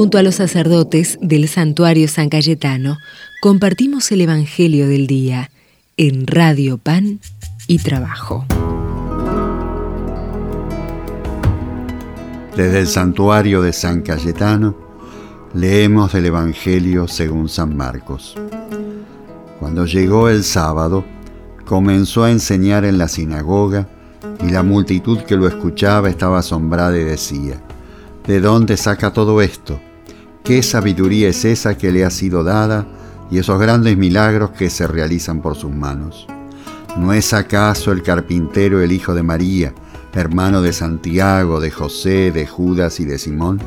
Junto a los sacerdotes del santuario San Cayetano, compartimos el Evangelio del Día en Radio Pan y Trabajo. Desde el santuario de San Cayetano, leemos del Evangelio según San Marcos. Cuando llegó el sábado, comenzó a enseñar en la sinagoga y la multitud que lo escuchaba estaba asombrada y decía, ¿de dónde saca todo esto? ¿Qué sabiduría es esa que le ha sido dada y esos grandes milagros que se realizan por sus manos? ¿No es acaso el carpintero el hijo de María, hermano de Santiago, de José, de Judas y de Simón?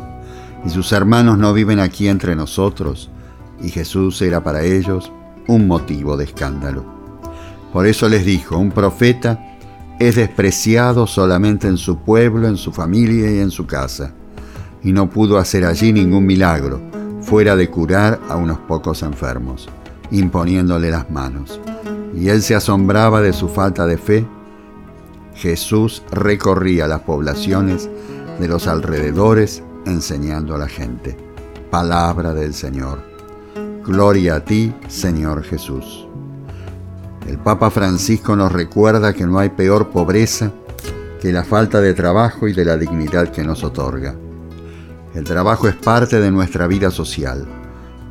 ¿Y sus hermanos no viven aquí entre nosotros? Y Jesús era para ellos un motivo de escándalo. Por eso les dijo, un profeta es despreciado solamente en su pueblo, en su familia y en su casa, y no pudo hacer allí ningún milagro, fuera de curar a unos pocos enfermos, imponiéndole las manos. Y él se asombraba de su falta de fe. Jesús recorría las poblaciones de los alrededores enseñando a la gente. Palabra del Señor. Gloria a ti, Señor Jesús. El Papa Francisco nos recuerda que no hay peor pobreza que la falta de trabajo y de la dignidad que nos otorga. El trabajo es parte de nuestra vida social.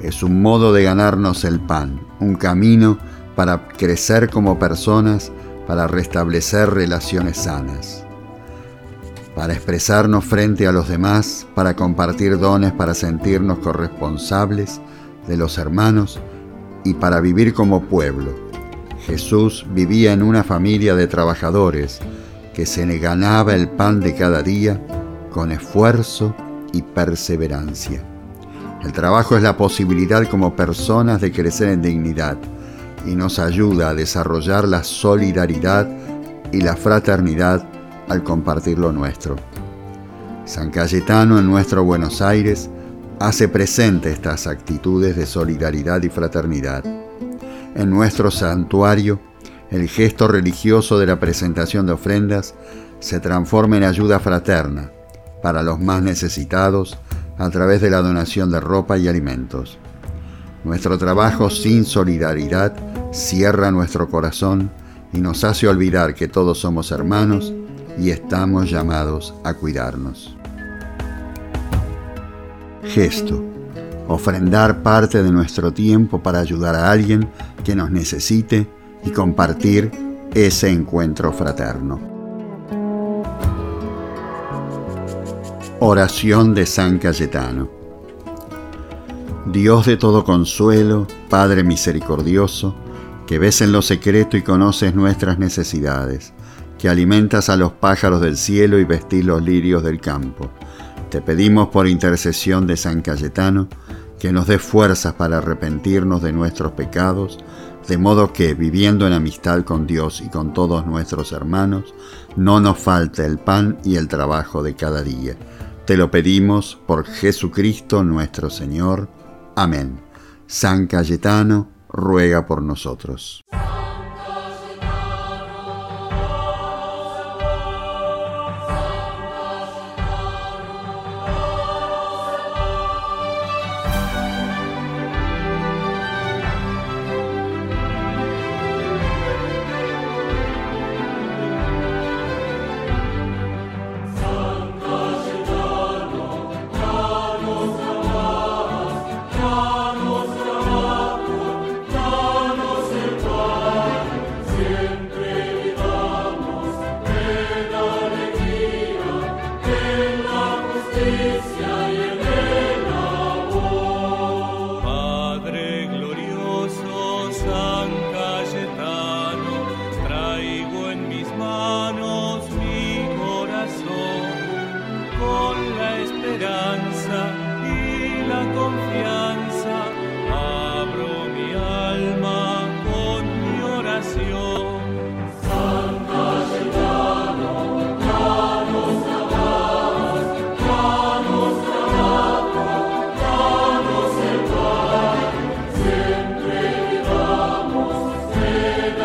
Es un modo de ganarnos el pan, un camino para crecer como personas, para restablecer relaciones sanas, para expresarnos frente a los demás, para compartir dones, para sentirnos corresponsables de los hermanos y para vivir como pueblo Jesús vivía en una familia de trabajadores que se le ganaba el pan de cada día con esfuerzo y perseverancia. El trabajo es la posibilidad como personas de crecer en dignidad y nos ayuda a desarrollar la solidaridad y la fraternidad al compartir lo nuestro. San Cayetano en nuestro Buenos Aires hace presente estas actitudes de solidaridad y fraternidad en nuestro santuario, el gesto religioso de la presentación de ofrendas se transforma en ayuda fraterna para los más necesitados a través de la donación de ropa y alimentos. Nuestro trabajo sin solidaridad cierra nuestro corazón y nos hace olvidar que todos somos hermanos y estamos llamados a cuidarnos. Gesto ofrendar parte de nuestro tiempo para ayudar a alguien que nos necesite y compartir ese encuentro fraterno. Oración de San Cayetano. Dios de todo consuelo, Padre misericordioso, que ves en lo secreto y conoces nuestras necesidades, que alimentas a los pájaros del cielo y vestís los lirios del campo. Te pedimos por intercesión de San Cayetano, que nos dé fuerzas para arrepentirnos de nuestros pecados, de modo que, viviendo en amistad con Dios y con todos nuestros hermanos, no nos falte el pan y el trabajo de cada día. Te lo pedimos por Jesucristo nuestro Señor. Amén. San Cayetano, ruega por nosotros.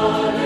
God.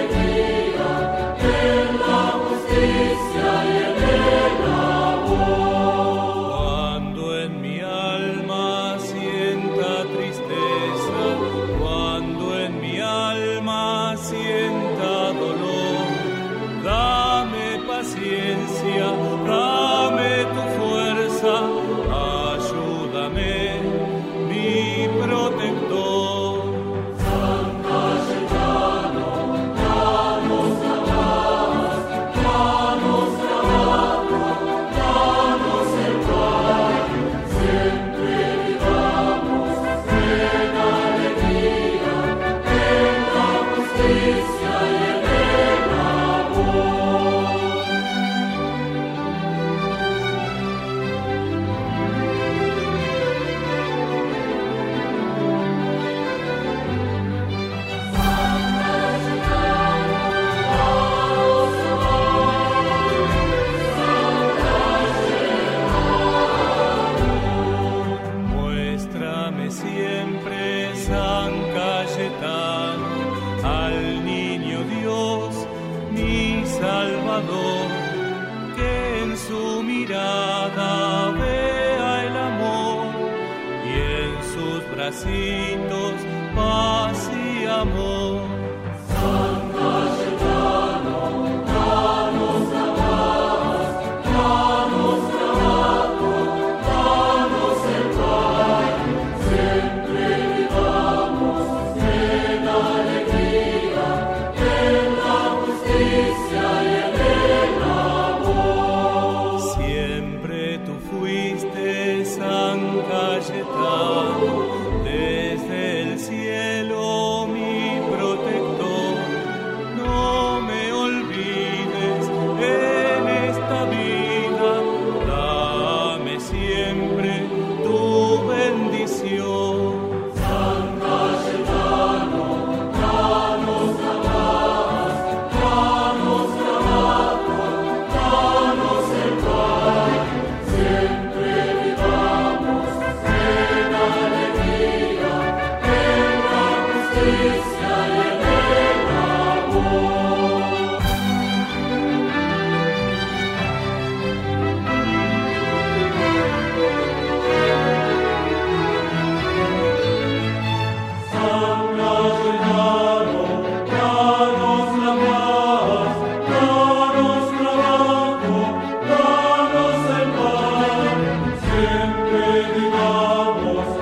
Bracitos paz y amor. benedicamos